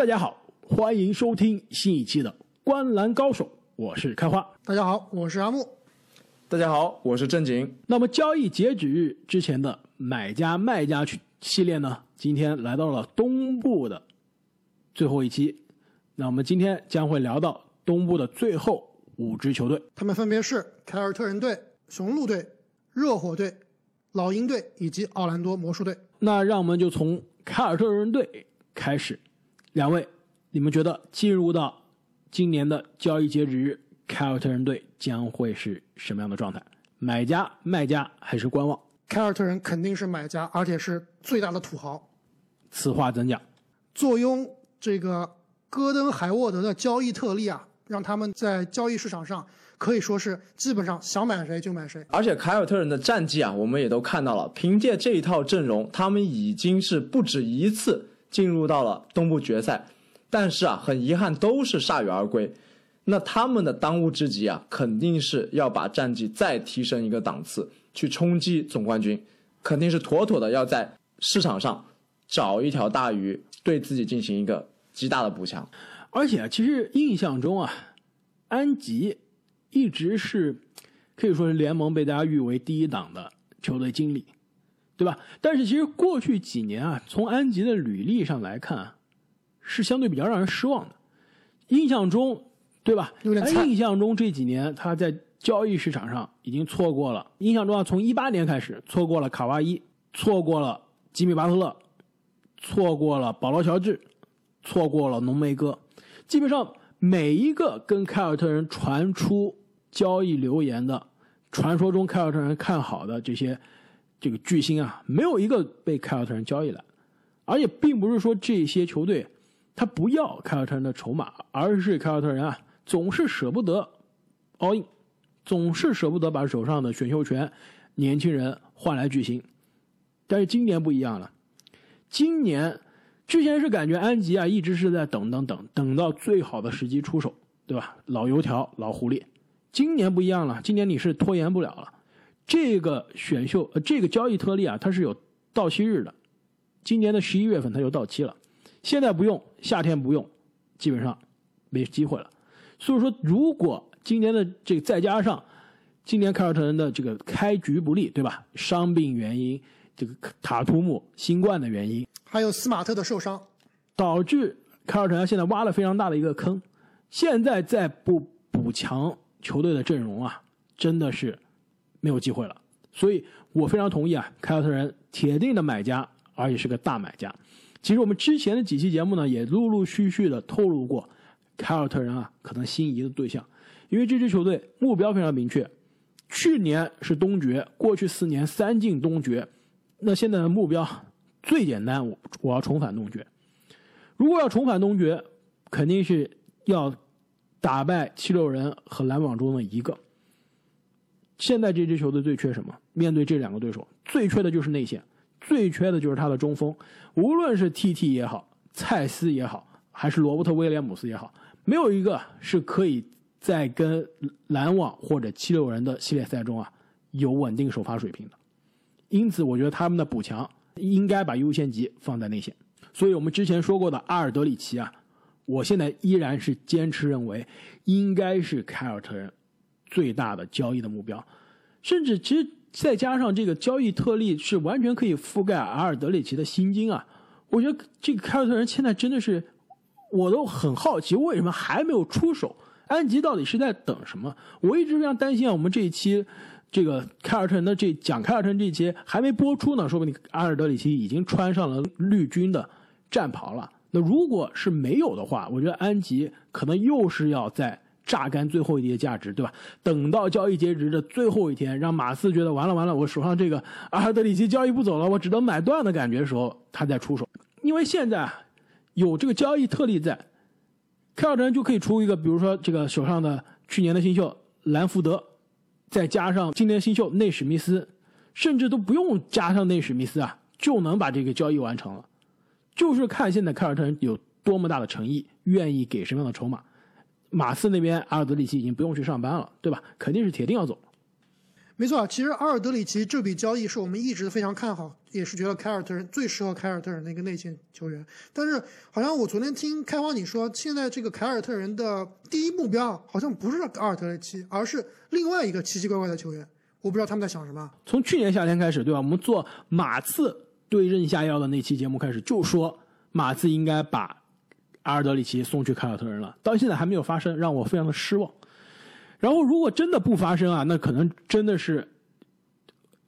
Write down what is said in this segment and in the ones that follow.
大家好，欢迎收听新一期的《观篮高手》，我是开花。大家好，我是阿木。大家好，我是正经。那么交易截止日之前的买家卖家系列呢，今天来到了东部的最后一期。那我们今天将会聊到东部的最后五支球队，他们分别是凯尔特人队、雄鹿队、热火队、老鹰队以及奥兰多魔术队。那让我们就从凯尔特人队开始。两位，你们觉得进入到今年的交易截止日，凯尔特人队将会是什么样的状态？买家、卖家还是观望？凯尔特人肯定是买家，而且是最大的土豪。此话怎讲？坐拥这个戈登·海沃德的交易特例啊，让他们在交易市场上可以说是基本上想买谁就买谁。而且凯尔特人的战绩啊，我们也都看到了，凭借这一套阵容，他们已经是不止一次。进入到了东部决赛，但是啊，很遗憾都是铩羽而归。那他们的当务之急啊，肯定是要把战绩再提升一个档次，去冲击总冠军，肯定是妥妥的要在市场上找一条大鱼，对自己进行一个极大的补强。而且啊，其实印象中啊，安吉一直是可以说是联盟被大家誉为第一档的球队经理。对吧？但是其实过去几年啊，从安吉的履历上来看，是相对比较让人失望的。印象中，对吧？印象中这几年他在交易市场上已经错过了。印象中啊，从一八年开始错过了卡哇伊，错过了吉米巴特勒，错过了保罗乔治，错过了浓眉哥。基本上每一个跟凯尔特人传出交易流言的，传说中凯尔特人看好的这些。这个巨星啊，没有一个被凯尔特人交易来，而且并不是说这些球队他不要凯尔特人的筹码，而是凯尔特人啊总是舍不得 all in，总是舍不得把手上的选秀权、年轻人换来巨星。但是今年不一样了，今年之前是感觉安吉啊一直是在等等等等到最好的时机出手，对吧？老油条、老狐狸，今年不一样了，今年你是拖延不了了。这个选秀呃，这个交易特例啊，它是有到期日的，今年的十一月份它就到期了，现在不用，夏天不用，基本上没机会了。所以说，如果今年的这个再加上今年凯尔特人的这个开局不利，对吧？伤病原因，这个塔图姆新冠的原因，还有斯马特的受伤，导致凯尔特人现在挖了非常大的一个坑，现在再不补强球队的阵容啊，真的是。没有机会了，所以我非常同意啊，凯尔特人铁定的买家，而且是个大买家。其实我们之前的几期节目呢，也陆陆续续的透露过凯尔特人啊可能心仪的对象，因为这支球队目标非常明确，去年是东决，过去四年三进东决，那现在的目标最简单，我我要重返东决。如果要重返东决，肯定是要打败七六人和篮网中的一个。现在这支球队最缺什么？面对这两个对手，最缺的就是内线，最缺的就是他的中锋。无论是 T.T 也好，蔡斯也好，还是罗伯特威廉姆斯也好，没有一个是可以在跟篮网或者七六人的系列赛中啊有稳定首发水平的。因此，我觉得他们的补强应该把优先级放在内线。所以我们之前说过的阿尔德里奇啊，我现在依然是坚持认为应该是凯尔特人。最大的交易的目标，甚至其实再加上这个交易特例是完全可以覆盖阿尔德里奇的薪金啊！我觉得这个凯尔特人现在真的是，我都很好奇为什么还没有出手？安吉到底是在等什么？我一直非常担心啊！我们这一期这个凯尔特人的这讲凯尔特人这一期还没播出呢，说不定阿尔德里奇已经穿上了绿军的战袍了。那如果是没有的话，我觉得安吉可能又是要在。榨干最后一滴价值，对吧？等到交易截止的最后一天，让马刺觉得完了完了，我手上这个阿尔德里奇交易不走了，我只能买断的感觉的时候，他再出手。因为现在有这个交易特例在，凯尔特人就可以出一个，比如说这个手上的去年的新秀兰福德，再加上今年新秀内史密斯，甚至都不用加上内史密斯啊，就能把这个交易完成了。就是看现在凯尔特人有多么大的诚意，愿意给什么样的筹码。马刺那边阿尔德里奇已经不用去上班了，对吧？肯定是铁定要走。没错啊，其实阿尔德里奇这笔交易是我们一直非常看好，也是觉得凯尔特人最适合凯尔特人的一个内线球员。但是好像我昨天听开花你说，现在这个凯尔特人的第一目标好像不是阿尔德里奇，而是另外一个奇奇怪怪的球员。我不知道他们在想什么。从去年夏天开始，对吧？我们做马刺对症下药的那期节目开始，就说马刺应该把阿尔德里奇送去凯尔特人了，到现在还没有发生，让我非常的失望。然后，如果真的不发生啊，那可能真的是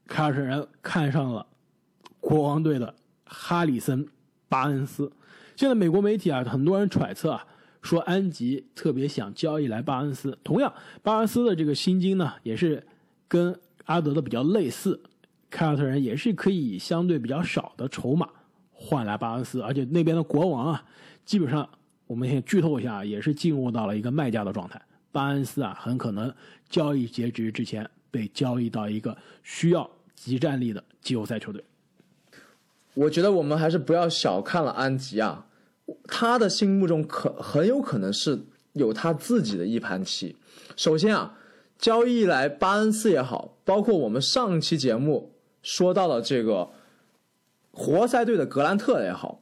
凯尔特人看上了国王队的哈里森·巴恩斯。现在美国媒体啊，很多人揣测啊，说安吉特别想交易来巴恩斯。同样，巴恩斯的这个薪金呢，也是跟阿德的比较类似，凯尔特人也是可以相对比较少的筹码换来巴恩斯，而且那边的国王啊，基本上我们先剧透一下，也是进入到了一个卖家的状态。巴恩斯啊，很可能交易截止之前被交易到一个需要集战力的季后赛球队。我觉得我们还是不要小看了安吉啊，他的心目中可很有可能是有他自己的一盘棋。首先啊，交易来巴恩斯也好，包括我们上期节目说到了这个活塞队的格兰特也好。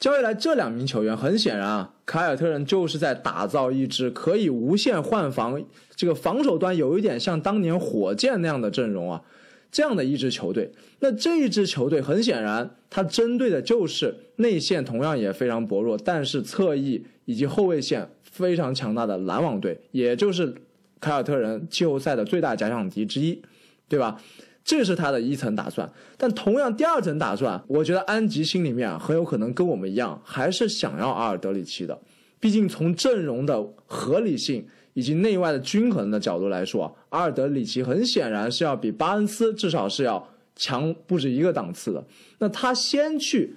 交易来这两名球员，很显然啊，凯尔特人就是在打造一支可以无限换防，这个防守端有一点像当年火箭那样的阵容啊，这样的一支球队。那这一支球队很显然，它针对的就是内线同样也非常薄弱，但是侧翼以及后卫线非常强大的篮网队，也就是凯尔特人季后赛的最大假想敌之一，对吧？这是他的一层打算，但同样第二层打算，我觉得安吉心里面很有可能跟我们一样，还是想要阿尔德里奇的。毕竟从阵容的合理性以及内外的均衡的角度来说，阿尔德里奇很显然是要比巴恩斯至少是要强不止一个档次的。那他先去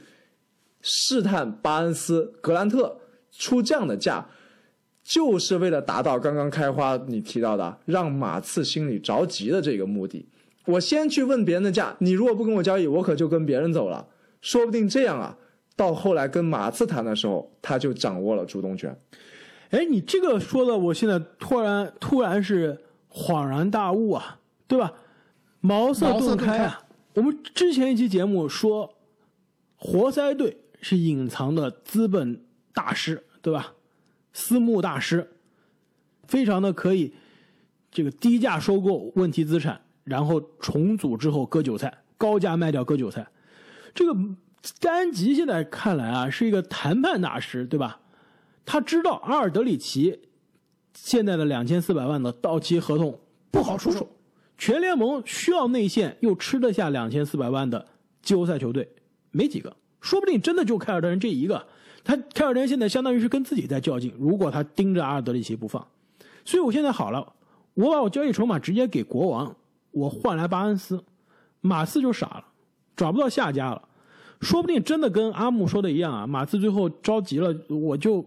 试探巴恩斯、格兰特出这样的价，就是为了达到刚刚开花你提到的让马刺心里着急的这个目的。我先去问别人的价，你如果不跟我交易，我可就跟别人走了。说不定这样啊，到后来跟马刺谈的时候，他就掌握了主动权。哎，你这个说的，我现在突然突然是恍然大悟啊，对吧？茅塞顿开啊！我们之前一期节目说，活塞队是隐藏的资本大师，对吧？私募大师，非常的可以这个低价收购问题资产。然后重组之后割韭菜，高价卖掉割韭菜。这个丹吉现在看来啊，是一个谈判大师，对吧？他知道阿尔德里奇现在的两千四百万的到期合同不好出手，全联盟需要内线又吃得下两千四百万的季后赛球队没几个，说不定真的就凯尔特人这一个。他凯尔特人现在相当于是跟自己在较劲，如果他盯着阿尔德里奇不放，所以我现在好了，我把我交易筹码直接给国王。我换来巴恩斯，马刺就傻了，找不到下家了，说不定真的跟阿木说的一样啊，马刺最后着急了，我就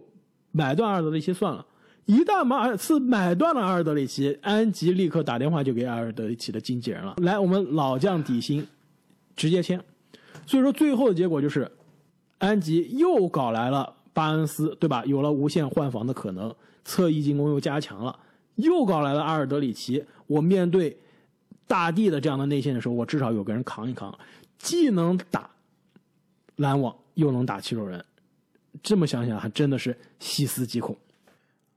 买断阿尔德里奇算了。一旦马刺买断了阿尔德里奇，安吉立刻打电话就给阿尔德里奇的经纪人了，来，我们老将底薪，直接签。所以说最后的结果就是，安吉又搞来了巴恩斯，对吧？有了无限换防的可能，侧翼进攻又加强了，又搞来了阿尔德里奇，我面对。大地的这样的内线的时候，我至少有个人扛一扛，既能打篮网，又能打七六人。这么想想，还真的是细思极恐。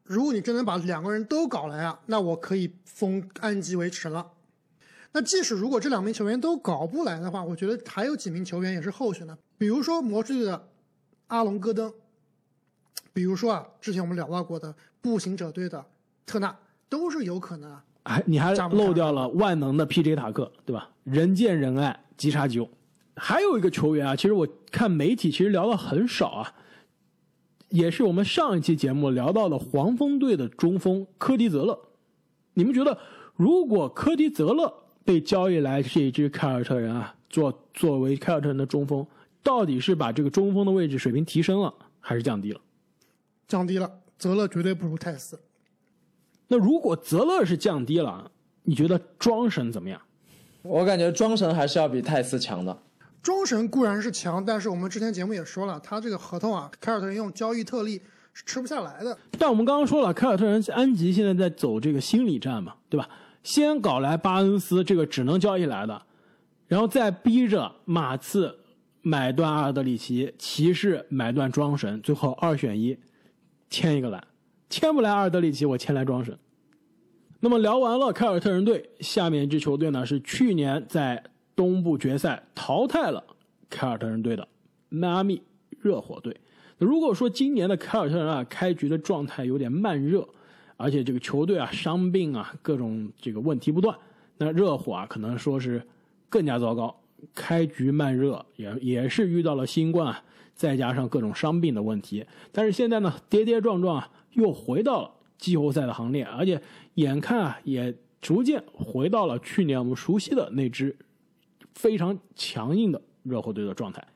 如果你真能把两个人都搞来啊，那我可以封安吉为神了。那即使如果这两名球员都搞不来的话，我觉得还有几名球员也是候选的，比如说魔术队的阿隆戈登，比如说啊，之前我们聊到过的步行者队的特纳，都是有可能啊。还你还漏掉了万能的 P.J. 塔克，对吧？人见人爱，吉察吉还有一个球员啊，其实我看媒体其实聊的很少啊，也是我们上一期节目聊到的黄蜂队的中锋科迪泽勒。你们觉得，如果科迪泽勒被交易来这一支凯尔特人啊，作作为凯尔特人的中锋，到底是把这个中锋的位置水平提升了，还是降低了？降低了，泽勒绝对不如泰斯。那如果泽勒是降低了，你觉得庄神怎么样？我感觉庄神还是要比泰斯强的。庄神固然是强，但是我们之前节目也说了，他这个合同啊，凯尔特人用交易特例是吃不下来的。但我们刚刚说了，凯尔特人安吉现在在走这个心理战嘛，对吧？先搞来巴恩斯，这个只能交易来的，然后再逼着马刺买断阿尔德里奇，骑士买断庄神，最后二选一，签一个来，签不来阿尔德里奇，我签来庄神。那么聊完了凯尔特人队，下面一支球队呢是去年在东部决赛淘汰了凯尔特人队的迈阿密热火队。如果说今年的凯尔特人啊开局的状态有点慢热，而且这个球队啊伤病啊各种这个问题不断，那热火啊可能说是更加糟糕，开局慢热也也是遇到了新冠啊，再加上各种伤病的问题，但是现在呢跌跌撞撞啊又回到了季后赛的行列，而且眼看啊也逐渐回到了去年我们熟悉的那支非常强硬的热火队的状态，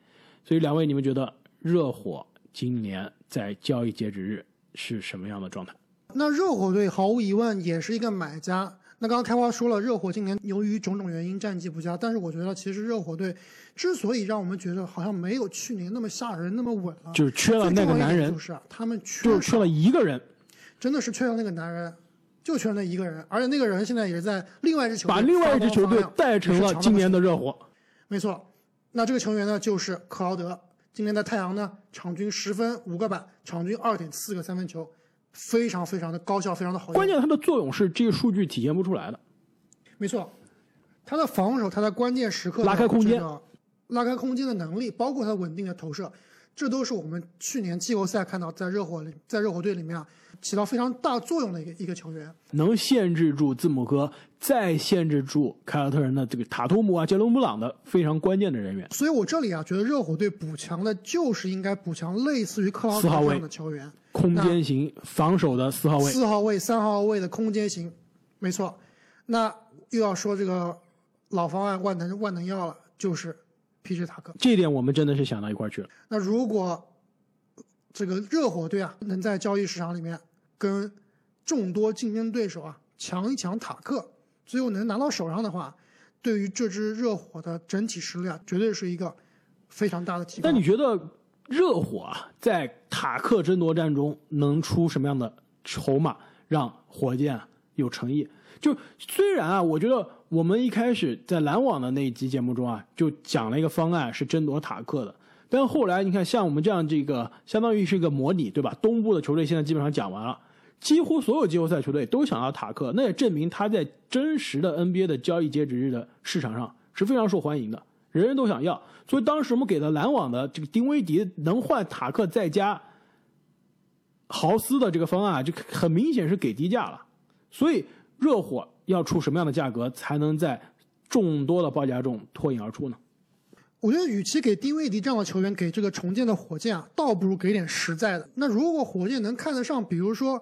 所以两位你们觉得热火今年在交易截止日是什么样的状态？那热火队毫无疑问也是一个买家。那刚刚开花说了，热火今年由于种种原因战绩不佳，但是我觉得其实热火队之所以让我们觉得好像没有去年那么吓人、那么稳了，就是缺了那个男人，就是啊，他们缺就是缺了一个人，真的是缺了那个男人，就缺了那一个人，而且那个人现在也是在另外一支球队把另外一支球队带成了今年的热火。没错，那这个球员呢就是克劳德，今年的太阳呢场均十分五个板，场均二点四个三分球。非常非常的高效，非常的好用。关键它的作用是这个数据体现不出来的。没错，他的防守，他在关键时刻拉开空间、拉开空间的能力，包括他稳定的投射，这都是我们去年季后赛看到在热火里，在热火队里面啊起到非常大作用的一个一个球员。能限制住字母哥，再限制住凯尔特人的这个塔图姆啊、杰伦布朗的非常关键的人员。所以我这里啊觉得热火队补强的就是应该补强类似于克劳德这样的球员。空间型防守的四号位，四号位、三号位的空间型，没错。那又要说这个老方案万能万能药了，就是皮什塔克。这点我们真的是想到一块去了。那如果这个热火队啊，能在交易市场里面跟众多竞争对手啊抢一抢塔克，最后能拿到手上的话，对于这支热火的整体实力啊，绝对是一个非常大的提高。那你觉得？热火啊，在塔克争夺战中能出什么样的筹码，让火箭有诚意？就虽然啊，我觉得我们一开始在篮网的那一集节目中啊，就讲了一个方案是争夺塔克的，但后来你看，像我们这样这个相当于是一个模拟，对吧？东部的球队现在基本上讲完了，几乎所有季后赛球队都想要塔克，那也证明他在真实的 NBA 的交易截止日的市场上是非常受欢迎的。人人都想要，所以当时我们给了篮网的这个丁威迪能换塔克再加豪斯的这个方案，就很明显是给低价了。所以热火要出什么样的价格才能在众多的报价中脱颖而出呢？我觉得，与其给丁威迪这样的球员给这个重建的火箭啊，倒不如给点实在的。那如果火箭能看得上，比如说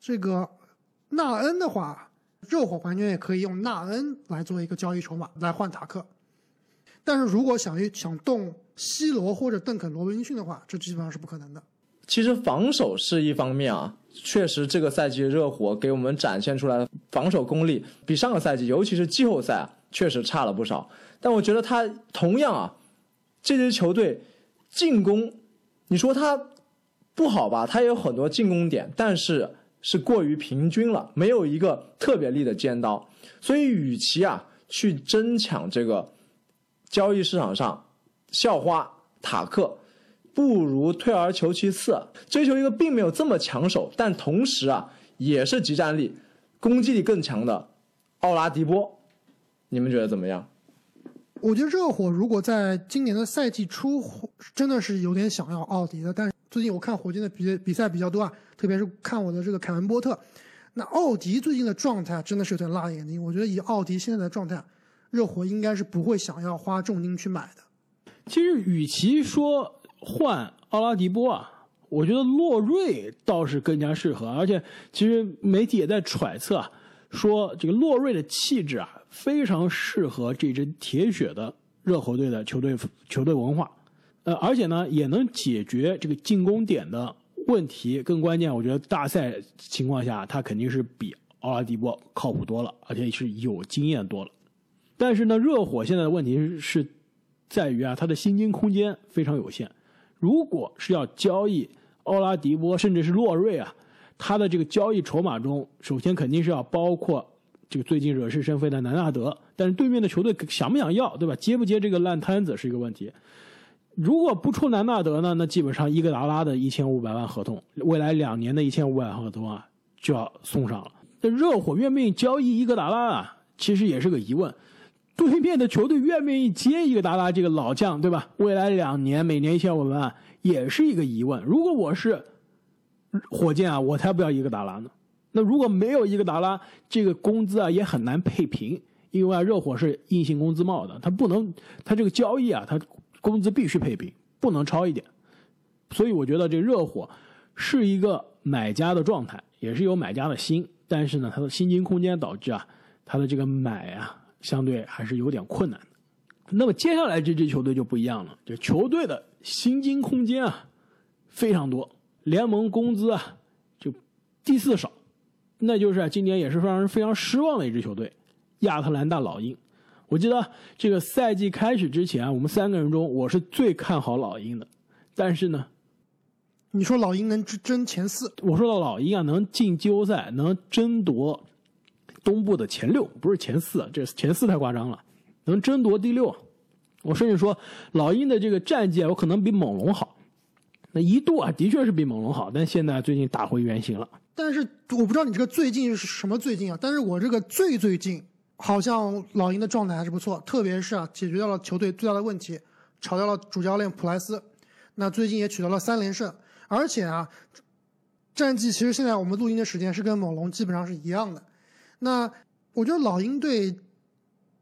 这个纳恩的话，热火完全也可以用纳恩来做一个交易筹码来换塔克。但是如果想想动西罗或者邓肯罗宾逊的话，这基本上是不可能的。其实防守是一方面啊，确实这个赛季热火给我们展现出来的防守功力比上个赛季，尤其是季后赛，确实差了不少。但我觉得他同样啊，这支球队进攻，你说他不好吧？他也有很多进攻点，但是是过于平均了，没有一个特别利的尖刀。所以与其啊去争抢这个。交易市场上，校花塔克不如退而求其次，追求一个并没有这么抢手，但同时啊也是集战力、攻击力更强的奥拉迪波。你们觉得怎么样？我觉得热火如果在今年的赛季初真的是有点想要奥迪的，但是最近我看火箭的比比赛比较多啊，特别是看我的这个凯文波特，那奥迪最近的状态真的是有点辣眼睛。我觉得以奥迪现在的状态。热火应该是不会想要花重金去买的。其实，与其说换奥拉迪波啊，我觉得洛瑞倒是更加适合。而且，其实媒体也在揣测啊，说这个洛瑞的气质啊，非常适合这支铁血的热火队的球队球队文化。呃，而且呢，也能解决这个进攻点的问题。更关键，我觉得大赛情况下，他肯定是比奥拉迪波靠谱多了，而且是有经验多了。但是呢，热火现在的问题是，在于啊，他的薪金空间非常有限。如果是要交易奥拉迪波，甚至是洛瑞啊，他的这个交易筹码中，首先肯定是要包括这个最近惹是生非的南纳德，但是对面的球队想不想要，对吧？接不接这个烂摊子是一个问题。如果不出南纳德呢，那基本上伊戈达拉的一千五百万合同，未来两年的一千五百万合同啊，就要送上了。那热火愿不愿意交易伊戈达拉啊？其实也是个疑问。对面的球队愿不愿意接伊戈达拉这个老将，对吧？未来两年每年一千五百万，也是一个疑问。如果我是火箭啊，我才不要伊戈达拉呢。那如果没有伊戈达拉，这个工资啊也很难配平，因为热火是硬性工资帽的，他不能，他这个交易啊，他。工资必须配平，不能超一点，所以我觉得这热火是一个买家的状态，也是有买家的心，但是呢，他的薪金空间导致啊，他的这个买啊，相对还是有点困难。那么接下来这支球队就不一样了，就球队的薪金空间啊非常多，联盟工资啊就第四少，那就是今年也是让人非常失望的一支球队——亚特兰大老鹰。我记得这个赛季开始之前，我们三个人中我是最看好老鹰的，但是呢，你说老鹰能争前四？我说到老鹰啊，能进季后赛，能争夺东部的前六，不是前四，这前四太夸张了，能争夺第六。我甚至说老鹰的这个战绩，有可能比猛龙好。那一度啊，的确是比猛龙好，但现在最近打回原形了。但是我不知道你这个最近是什么最近啊？但是我这个最最近。好像老鹰的状态还是不错，特别是啊，解决掉了球队最大的问题，炒掉了主教练普莱斯，那最近也取得了三连胜，而且啊，战绩其实现在我们录音的时间是跟猛龙基本上是一样的。那我觉得老鹰队，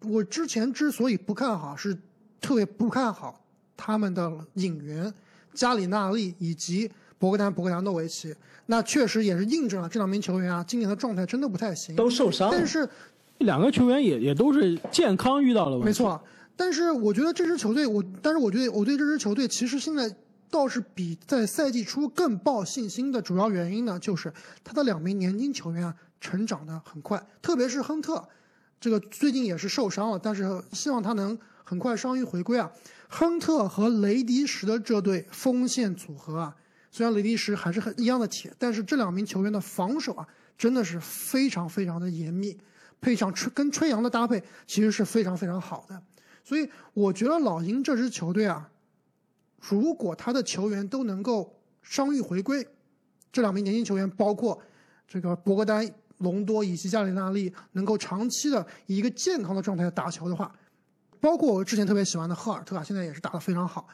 我之前之所以不看好，是特别不看好他们的引援加里纳利以及博格丹博格达诺维奇，那确实也是印证了这两名球员啊，今年的状态真的不太行，都受伤，但是。两个球员也也都是健康遇到了问题，没错。但是我觉得这支球队，我但是我觉得我对这支球队其实现在倒是比在赛季初更抱信心的主要原因呢，就是他的两名年轻球员啊成长的很快，特别是亨特，这个最近也是受伤了，但是希望他能很快伤愈回归啊。亨特和雷迪什的这对锋线组合啊，虽然雷迪什还是很一样的铁，但是这两名球员的防守啊真的是非常非常的严密。配上吹跟吹杨的搭配，其实是非常非常好的，所以我觉得老鹰这支球队啊，如果他的球员都能够伤愈回归，这两名年轻球员包括这个博格丹、隆多以及加里纳利，能够长期的以一个健康的状态打球的话，包括我之前特别喜欢的赫尔特啊，现在也是打得非常好。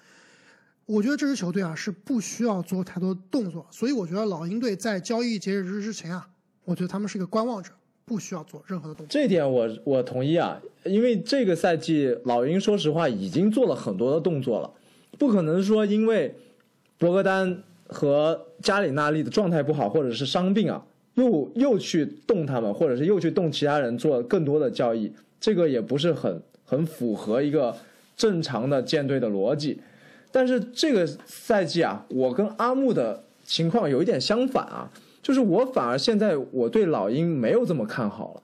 我觉得这支球队啊是不需要做太多动作，所以我觉得老鹰队在交易截止日之前啊，我觉得他们是一个观望者。不需要做任何的动作，这点我我同意啊，因为这个赛季老鹰说实话已经做了很多的动作了，不可能说因为博格丹和加里纳利的状态不好或者是伤病啊，又又去动他们，或者是又去动其他人做更多的交易，这个也不是很很符合一个正常的舰队的逻辑。但是这个赛季啊，我跟阿木的情况有一点相反啊。就是我反而现在我对老鹰没有这么看好了，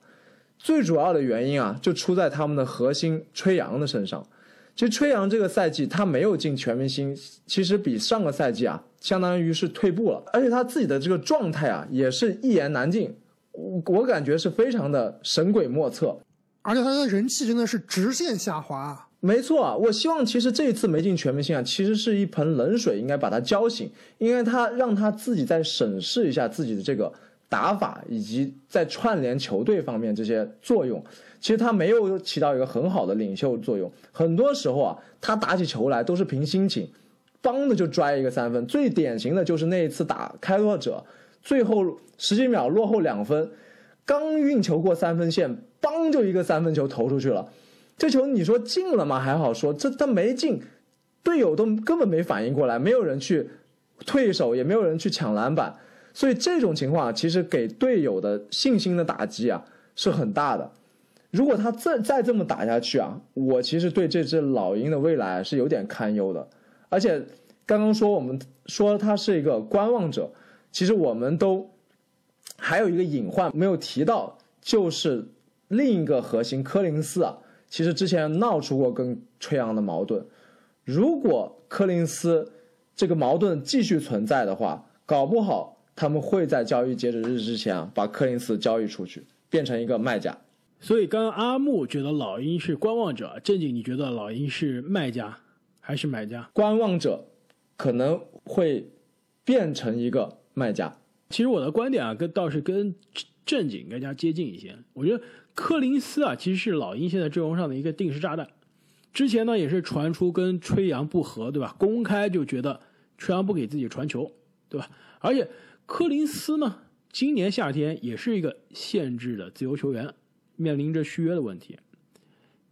最主要的原因啊，就出在他们的核心吹杨的身上。其实吹杨这个赛季他没有进全明星，其实比上个赛季啊，相当于是退步了。而且他自己的这个状态啊，也是一言难尽，我我感觉是非常的神鬼莫测。而且他的人气真的是直线下滑。没错，我希望其实这一次没进全明星啊，其实是一盆冷水，应该把他浇醒，应该他让他自己再审视一下自己的这个打法，以及在串联球队方面这些作用。其实他没有起到一个很好的领袖作用，很多时候啊，他打起球来都是凭心情，邦的就拽一个三分。最典型的就是那一次打开拓者，最后十几秒落后两分，刚运球过三分线，邦就一个三分球投出去了。这球你说进了吗？还好说，这他没进，队友都根本没反应过来，没有人去退守，也没有人去抢篮板，所以这种情况其实给队友的信心的打击啊是很大的。如果他再再这么打下去啊，我其实对这支老鹰的未来是有点堪忧的。而且刚刚说我们说他是一个观望者，其实我们都还有一个隐患没有提到，就是另一个核心科林斯啊。其实之前闹出过跟吹杨的矛盾，如果柯林斯这个矛盾继续存在的话，搞不好他们会在交易截止日之前啊把柯林斯交易出去，变成一个卖家。所以刚刚阿木觉得老鹰是观望者，正经你觉得老鹰是卖家还是买家？观望者可能会变成一个卖家。其实我的观点啊，跟倒是跟正经更加接近一些。我觉得柯林斯啊，其实是老鹰现在阵容上的一个定时炸弹。之前呢，也是传出跟吹杨不和，对吧？公开就觉得吹杨不给自己传球，对吧？而且柯林斯呢，今年夏天也是一个限制的自由球员，面临着续约的问题。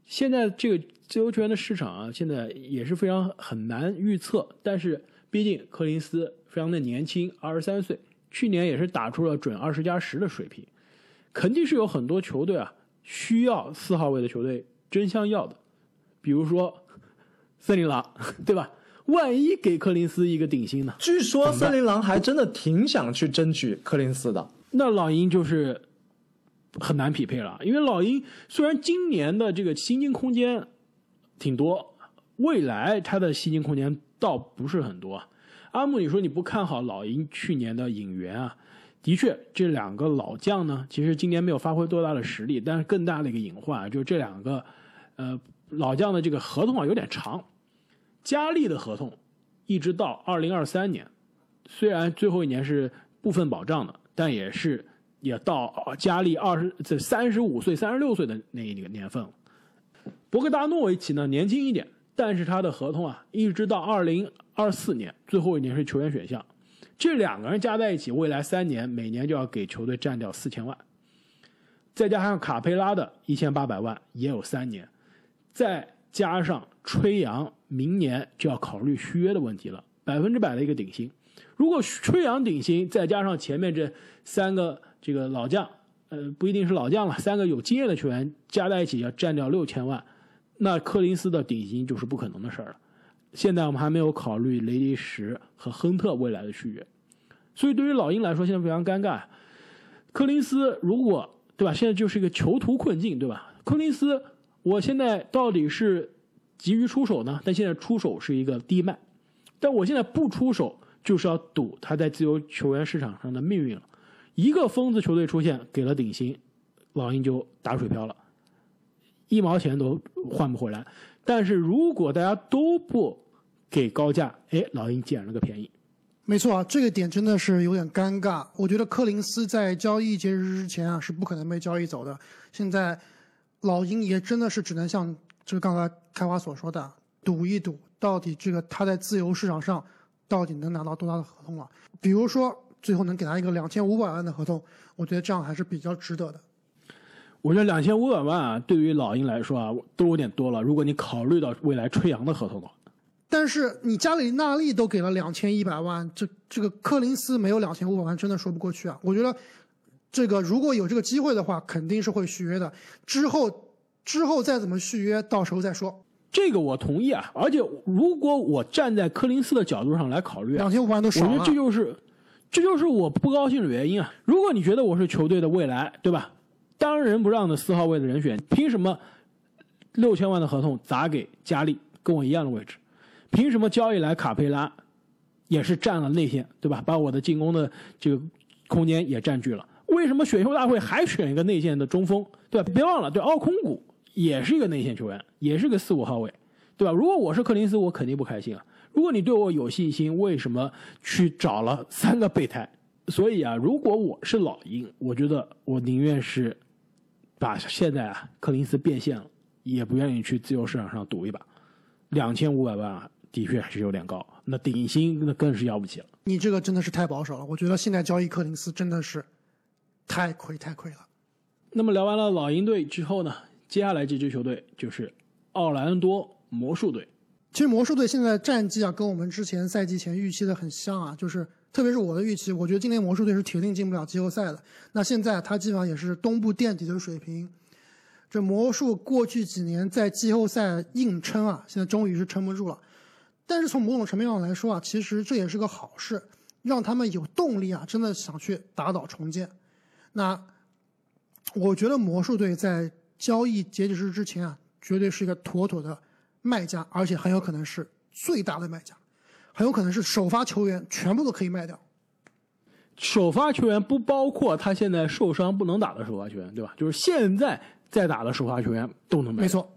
现在这个自由球员的市场啊，现在也是非常很难预测。但是毕竟柯林斯非常的年轻，二十三岁，去年也是打出了准二十加十的水平，肯定是有很多球队啊需要四号位的球队争相要的。比如说森林狼，对吧？万一给柯林斯一个顶薪呢？据说森林狼还真的挺想去争取柯林斯的。那老鹰就是很难匹配了，因为老鹰虽然今年的这个薪金空间挺多，未来它的薪金空间倒不是很多。阿木，你说你不看好老鹰去年的引援啊？的确，这两个老将呢，其实今年没有发挥多大的实力，但是更大的一个隐患啊就是这两个，呃。老将的这个合同啊有点长，加利的合同一直到二零二三年，虽然最后一年是部分保障的，但也是也到加利二十这三十五岁、三十六岁的那一个年份了。博格达诺维奇呢年轻一点，但是他的合同啊一直到二零二四年，最后一年是球员选项。这两个人加在一起，未来三年每年就要给球队占掉四千万，再加上卡佩拉的一千八百万，也有三年。再加上吹杨，明年就要考虑续约的问题了，百分之百的一个顶薪。如果吹杨顶薪，再加上前面这三个这个老将，呃，不一定是老将了，三个有经验的球员加在一起要占掉六千万，那柯林斯的顶薪就是不可能的事儿了。现在我们还没有考虑雷迪什和亨特未来的续约，所以对于老鹰来说，现在非常尴尬。柯林斯如果对吧，现在就是一个囚徒困境，对吧？柯林斯。我现在到底是急于出手呢？但现在出手是一个低卖，但我现在不出手就是要赌他在自由球员市场上的命运了。一个疯子球队出现，给了顶薪，老鹰就打水漂了，一毛钱都换不回来。但是如果大家都不给高价，哎，老鹰捡了个便宜。没错啊，这个点真的是有点尴尬。我觉得柯林斯在交易截止之前啊是不可能被交易走的。现在。老鹰也真的是只能像就是刚才开华所说的，赌一赌，到底这个他在自由市场上到底能拿到多大的合同了？比如说最后能给他一个两千五百万的合同，我觉得这样还是比较值得的。我觉得两千五百万啊，对于老鹰来说啊，都有点多了。如果你考虑到未来吹杨的合同的话，但是你加里纳利都给了两千一百万，这这个柯林斯没有两千五百万，真的说不过去啊。我觉得。这个如果有这个机会的话，肯定是会续约的。之后，之后再怎么续约，到时候再说。这个我同意啊。而且，如果我站在柯林斯的角度上来考虑，两千五百万都少了。我觉得这就是，这就是我不高兴的原因啊。如果你觉得我是球队的未来，对吧？当仁不让的四号位的人选，凭什么六千万的合同砸给加利，跟我一样的位置？凭什么交易来卡佩拉，也是占了内线，对吧？把我的进攻的这个空间也占据了。为什么选秀大会还选一个内线的中锋，对吧？别忘了，对奥空谷也是一个内线球员，也是个四五号位，对吧？如果我是克林斯，我肯定不开心啊。如果你对我有信心，为什么去找了三个备胎？所以啊，如果我是老鹰，我觉得我宁愿是把现在啊柯林斯变现了，也不愿意去自由市场上赌一把。两千五百万啊，的确还是有点高，那顶薪那更是要不起了。你这个真的是太保守了，我觉得现在交易柯林斯真的是。太亏太亏了。那么聊完了老鹰队之后呢？接下来这支球队就是奥兰多魔术队。其实魔术队现在战绩啊，跟我们之前赛季前预期的很像啊。就是特别是我的预期，我觉得今年魔术队是铁定进不了季后赛的。那现在他基本上也是东部垫底的水平。这魔术过去几年在季后赛硬撑啊，现在终于是撑不住了。但是从某种层面上来说啊，其实这也是个好事，让他们有动力啊，真的想去打倒重建。那我觉得魔术队在交易截止日之前啊，绝对是一个妥妥的卖家，而且很有可能是最大的卖家，很有可能是首发球员全部都可以卖掉。首发球员不包括他现在受伤不能打的首发球员，对吧？就是现在在打的首发球员都能卖。没，错，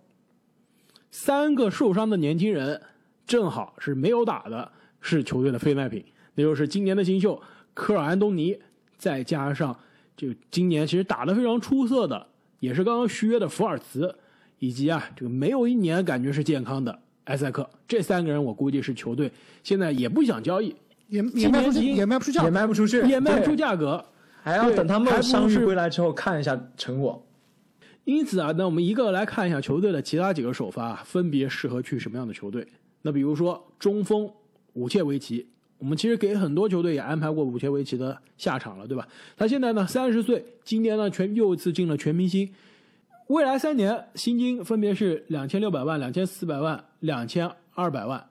三个受伤的年轻人正好是没有打的，是球队的非卖品，那就是今年的新秀科尔安东尼，再加上这个今年其实打得非常出色的，也是刚刚续约的福尔茨，以及啊这个没有一年感觉是健康的埃塞克，这三个人我估计是球队现在也不想交易，也也卖不出去，也卖不出价也。卖不出去，也卖不出，价格。还要等他们伤愈是归来之后看一下成果。因此啊，那我们一个来看一下球队的其他几个首发啊，分别适合去什么样的球队。那比如说中锋武切维奇，我们其实给很多球队也安排过武切维奇的下场了，对吧？他现在呢三十岁，今年呢全又一次进了全明星，未来三年薪金分别是两千六百万、两千四百万、两千二百万，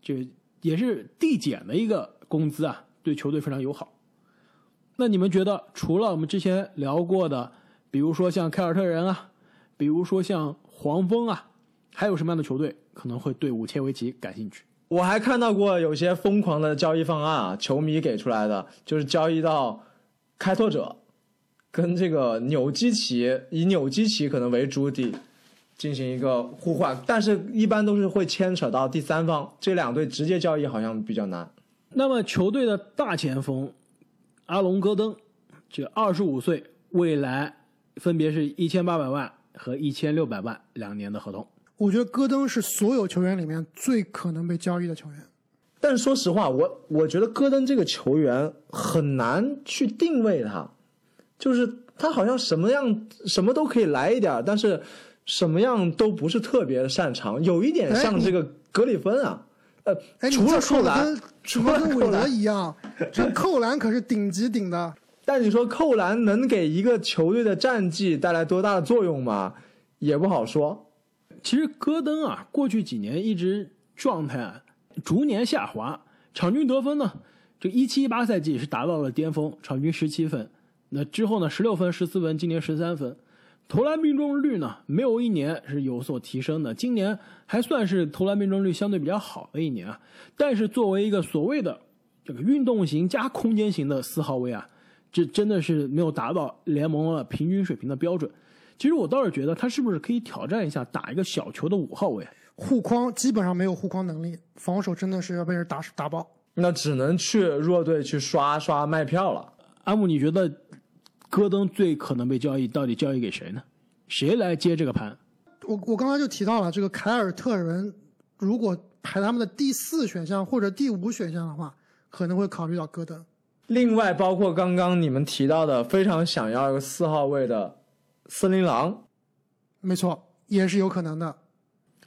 这也是递减的一个工资啊，对球队非常友好。那你们觉得，除了我们之前聊过的，比如说像凯尔特人啊，比如说像黄蜂啊，还有什么样的球队可能会对武切维奇感兴趣？我还看到过有些疯狂的交易方案啊，球迷给出来的就是交易到开拓者跟这个纽基奇，以纽基奇可能为主体进行一个互换，但是一般都是会牵扯到第三方，这两队直接交易好像比较难。那么球队的大前锋阿隆戈登，这个二十五岁，未来分别是一千八百万和一千六百万两年的合同。我觉得戈登是所有球员里面最可能被交易的球员。但是说实话，我我觉得戈登这个球员很难去定位他，就是他好像什么样什么都可以来一点儿，但是什么样都不是特别擅长，有一点像这个格里芬啊。呃，除了扣篮，除了跟韦德了扣篮，一样，这扣篮可是顶级顶的。但你说扣篮能给一个球队的战绩带来多大的作用吗？也不好说。其实戈登啊，过去几年一直状态啊逐年下滑，场均得分呢，这一七一八赛季是达到了巅峰，场均十七分。那之后呢，十六分、十四分，今年十三分。投篮命中率呢，没有一年是有所提升的。今年还算是投篮命中率相对比较好的一年啊。但是作为一个所谓的这个运动型加空间型的四号位啊，这真的是没有达到联盟的平均水平的标准。其实我倒是觉得他是不是可以挑战一下打一个小球的五号位？护框基本上没有护框能力，防守真的是要被人打打爆。那只能去弱队去刷刷卖票了。阿木，你觉得戈登最可能被交易，到底交易给谁呢？谁来接这个盘？我我刚才就提到了这个凯尔特人，如果排他们的第四选项或者第五选项的话，可能会考虑到戈登。另外，包括刚刚你们提到的非常想要一个四号位的森林狼，没错，也是有可能的。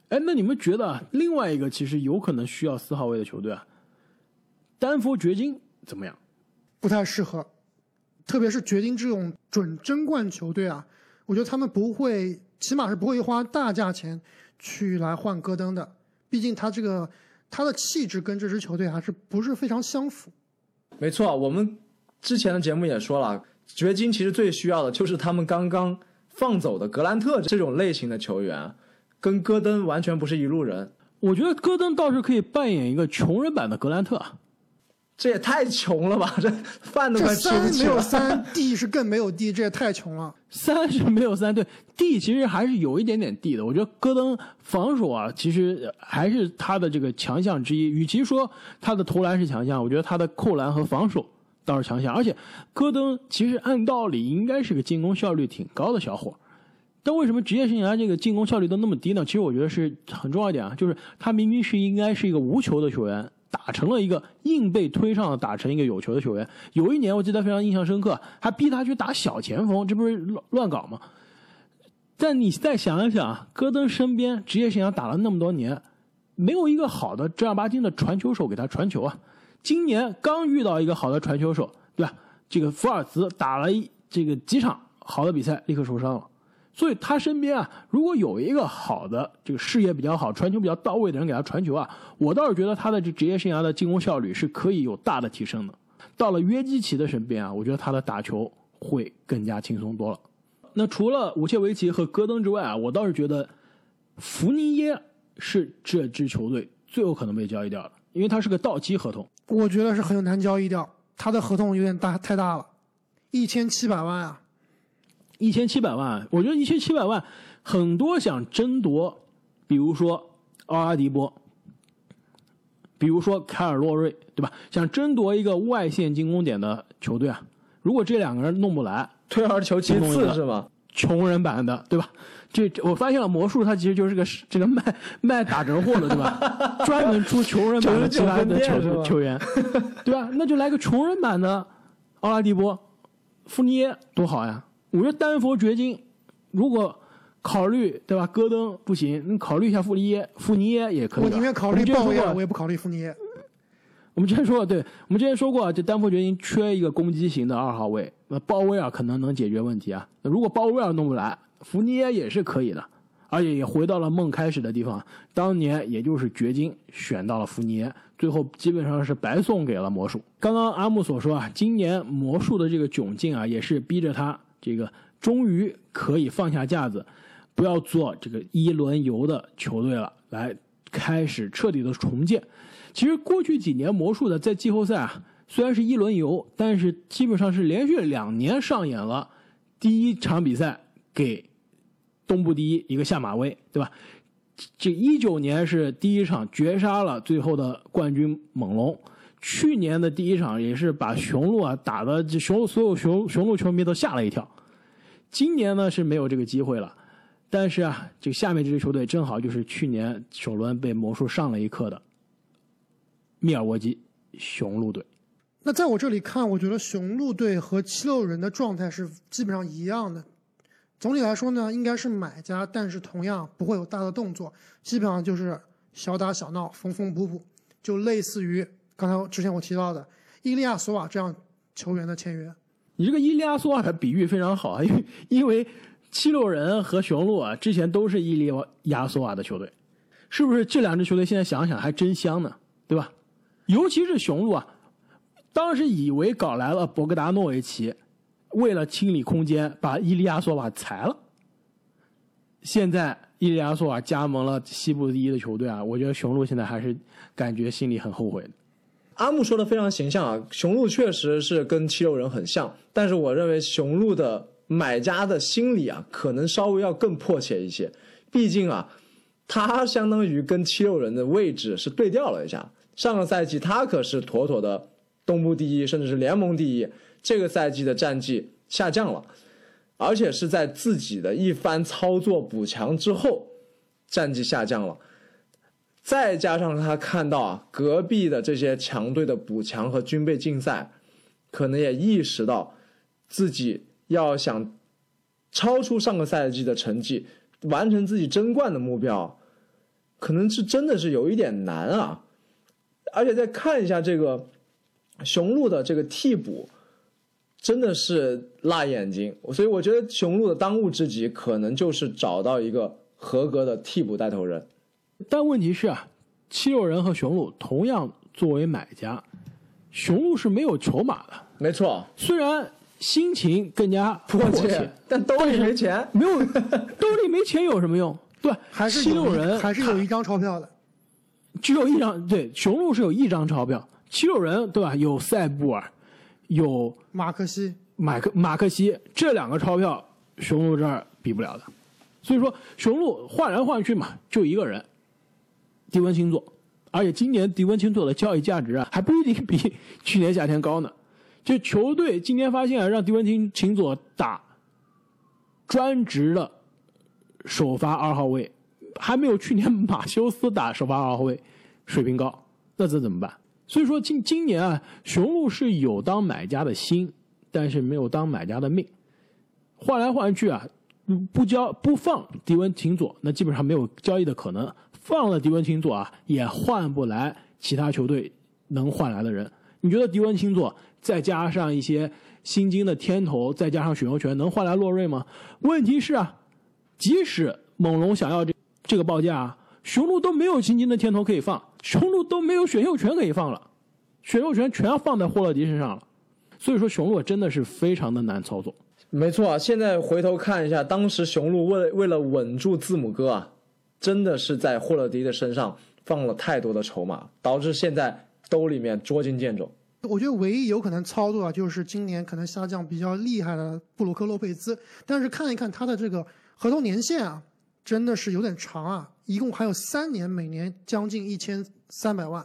哎，那你们觉得啊，另外一个其实有可能需要四号位的球队啊，丹佛掘金怎么样？不太适合，特别是掘金这种准争冠球队啊，我觉得他们不会，起码是不会花大价钱去来换戈登的。毕竟他这个他的气质跟这支球队还是不是非常相符。没错，我们之前的节目也说了，掘金其实最需要的就是他们刚刚放走的格兰特这种类型的球员，跟戈登完全不是一路人。我觉得戈登倒是可以扮演一个穷人版的格兰特啊。这也太穷了吧！这饭都这快吃没不起了。有三，D 是更没有 D，这也太穷了。三是没有三，对地其实还是有一点点地的。我觉得戈登防守啊，其实还是他的这个强项之一。与其说他的投篮是强项，我觉得他的扣篮和防守倒是强项。而且戈登其实按道理应该是个进攻效率挺高的小伙，但为什么职业生涯这个进攻效率都那么低呢？其实我觉得是很重要一点啊，就是他明明是应该是一个无球的球员。打成了一个硬被推上，打成一个有球的球员。有一年我记得非常印象深刻，还逼他去打小前锋，这不是乱乱搞吗？但你再想一想，戈登身边职业生涯打了那么多年，没有一个好的正儿八经的传球手给他传球啊。今年刚遇到一个好的传球手，对吧？这个福尔茨打了一这个几场好的比赛，立刻受伤了。所以他身边啊，如果有一个好的这个视野比较好、传球比较到位的人给他传球啊，我倒是觉得他的这职业生涯的进攻效率是可以有大的提升的。到了约基奇的身边啊，我觉得他的打球会更加轻松多了。那除了武切维奇和戈登之外啊，我倒是觉得福尼耶是这支球队最有可能被交易掉的，因为他是个到期合同。我觉得是很难交易掉，他的合同有点大太大了，一千七百万啊！一千七百万，我觉得一千七百万很多想争夺，比如说奥拉迪波，比如说凯尔洛瑞，对吧？想争夺一个外线进攻点的球队啊，如果这两个人弄不来，退而求其次是吗？穷人版的，对吧？这我发现了，魔术它其实就是个这个卖卖打折货的，对吧？专门出穷人版的其他的球球员，对吧？那就来个穷人版的奥拉迪波、富尼耶，多好呀！我觉得丹佛掘金如果考虑，对吧？戈登不行，你考虑一下富尼耶，富尼耶也可以。我宁愿考虑鲍威尔，我也不考虑富尼耶。我们之前说过，对我们之前说过，这丹佛掘金缺一个攻击型的二号位，那鲍威尔可能能解决问题啊。那如果鲍威尔弄不来，福尼耶也是可以的，而且也回到了梦开始的地方。当年也就是掘金选到了福尼耶，最后基本上是白送给了魔术。刚刚阿木所说啊，今年魔术的这个窘境啊，也是逼着他这个终于可以放下架子，不要做这个一轮游的球队了，来开始彻底的重建。其实过去几年魔术的在季后赛啊，虽然是一轮游，但是基本上是连续两年上演了第一场比赛给东部第一一个下马威，对吧？这一九年是第一场绝杀了最后的冠军猛龙，去年的第一场也是把雄鹿啊打的这雄所有雄雄鹿球迷都吓了一跳。今年呢是没有这个机会了，但是啊，这下面这支球队正好就是去年首轮被魔术上了一课的。密尔沃基雄鹿队，那在我这里看，我觉得雄鹿队和七六人的状态是基本上一样的。总体来说呢，应该是买家，但是同样不会有大的动作，基本上就是小打小闹，缝缝补补，就类似于刚才之前我提到的伊利亚索瓦这样球员的签约。你这个伊利亚索瓦的比喻非常好啊，因 为因为七六人和雄鹿啊之前都是伊利亚索瓦的球队，是不是这两支球队现在想想还真香呢？对吧？尤其是雄鹿啊，当时以为搞来了博格达诺维奇，为了清理空间，把伊利亚索瓦裁了。现在伊利亚索瓦加盟了西部第一的球队啊，我觉得雄鹿现在还是感觉心里很后悔的。阿木说的非常形象啊，雄鹿确实是跟七六人很像，但是我认为雄鹿的买家的心理啊，可能稍微要更迫切一些。毕竟啊，他相当于跟七六人的位置是对调了一下。上个赛季他可是妥妥的东部第一，甚至是联盟第一。这个赛季的战绩下降了，而且是在自己的一番操作补强之后，战绩下降了。再加上他看到隔壁的这些强队的补强和军备竞赛，可能也意识到自己要想超出上个赛季的成绩，完成自己争冠的目标，可能是真的是有一点难啊。而且再看一下这个雄鹿的这个替补，真的是辣眼睛。所以我觉得雄鹿的当务之急可能就是找到一个合格的替补带头人。但问题是啊，七六人和雄鹿同样作为买家，雄鹿是没有筹码的。没错，虽然心情更加迫切，但兜里没钱，没有兜里没钱有什么用？对，还是七六人还是有一张钞票的。只有一张，对，雄鹿是有一张钞票，七六人对吧？有塞布尔，有马克西，马克马克西这两个钞票，雄鹿这儿比不了的。所以说，雄鹿换来换去嘛，就一个人，迪文钦佐，而且今年迪文钦佐的交易价值啊，还不一定比 去年夏天高呢。就球队今天发现啊，让迪文钦钦佐打专职的首发二号位。还没有去年马修斯打首发二号位水平高，那这怎么办？所以说今今年啊，雄鹿是有当买家的心，但是没有当买家的命。换来换去啊，不交不放迪文琴佐，那基本上没有交易的可能。放了迪文琴佐啊，也换不来其他球队能换来的人。你觉得迪文琴佐再加上一些新金的天头，再加上选秀权，能换来洛瑞吗？问题是啊，即使猛龙想要这。这个报价，啊雄鹿都没有新金的天头可以放，雄鹿都没有选秀权可以放了，选秀权全要放在霍勒迪身上了，所以说雄鹿真的是非常的难操作。没错啊，现在回头看一下，当时雄鹿为为了稳住字母哥啊，真的是在霍勒迪的身上放了太多的筹码，导致现在兜里面捉襟见肘。我觉得唯一有可能操作啊，就是今年可能下降比较厉害的布鲁克洛佩兹，但是看一看他的这个合同年限啊，真的是有点长啊，一共还有三年，每年将近一千三百万。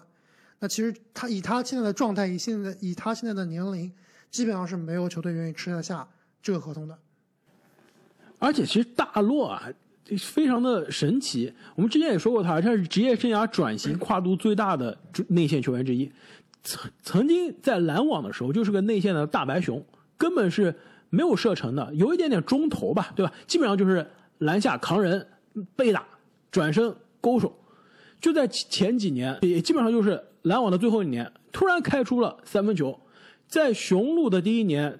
那其实他以他现在的状态，以现在以他现在的年龄，基本上是没有球队愿意吃得下这个合同的。而且其实大洛啊，非常的神奇。我们之前也说过他，他是职业生涯转型跨度最大的内线球员之一。曾曾经在篮网的时候，就是个内线的大白熊，根本是没有射程的，有一点点中投吧，对吧？基本上就是篮下扛人、被打、转身、勾手。就在前几年，也基本上就是篮网的最后一年，突然开出了三分球。在雄鹿的第一年，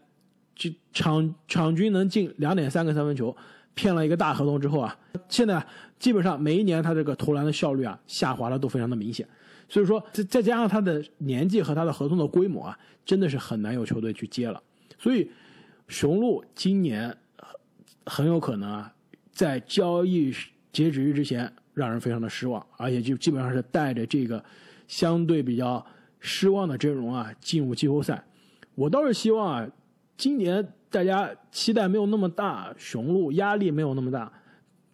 就场场均能进两点三个三分球，骗了一个大合同之后啊，现在基本上每一年他这个投篮的效率啊下滑的都非常的明显。所以说，再再加上他的年纪和他的合同的规模啊，真的是很难有球队去接了。所以，雄鹿今年很有可能啊，在交易截止日之前让人非常的失望，而且就基本上是带着这个相对比较失望的阵容啊进入季后赛。我倒是希望啊，今年大家期待没有那么大，雄鹿压力没有那么大。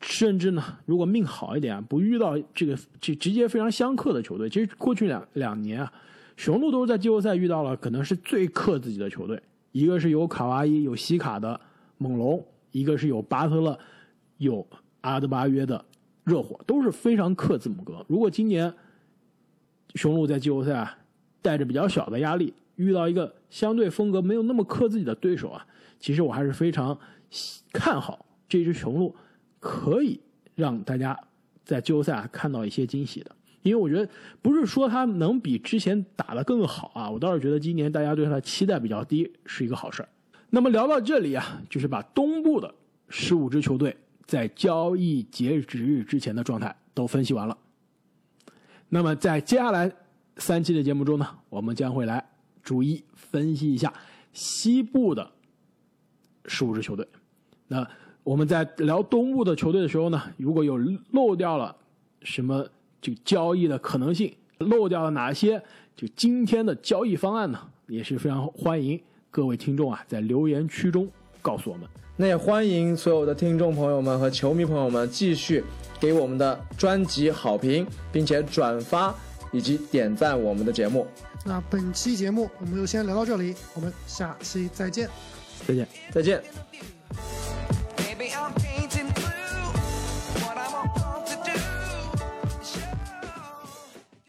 甚至呢，如果命好一点，不遇到这个这直接非常相克的球队，其实过去两两年啊，雄鹿都是在季后赛遇到了可能是最克自己的球队，一个是有卡哇伊、有西卡的猛龙，一个是有巴特勒、有阿德巴约的热火，都是非常克字母哥。如果今年雄鹿在季后赛啊，带着比较小的压力，遇到一个相对风格没有那么克自己的对手啊，其实我还是非常看好这支雄鹿。可以让大家在季后赛看到一些惊喜的，因为我觉得不是说他能比之前打得更好啊，我倒是觉得今年大家对他的期待比较低，是一个好事。那么聊到这里啊，就是把东部的十五支球队在交易截止日之前的状态都分析完了。那么在接下来三期的节目中呢，我们将会来逐一分析一下西部的十五支球队。那我们在聊东部的球队的时候呢，如果有漏掉了什么就交易的可能性，漏掉了哪些就今天的交易方案呢，也是非常欢迎各位听众啊在留言区中告诉我们。那也欢迎所有的听众朋友们和球迷朋友们继续给我们的专辑好评，并且转发以及点赞我们的节目。那本期节目我们就先聊到这里，我们下期再见。再见，再见。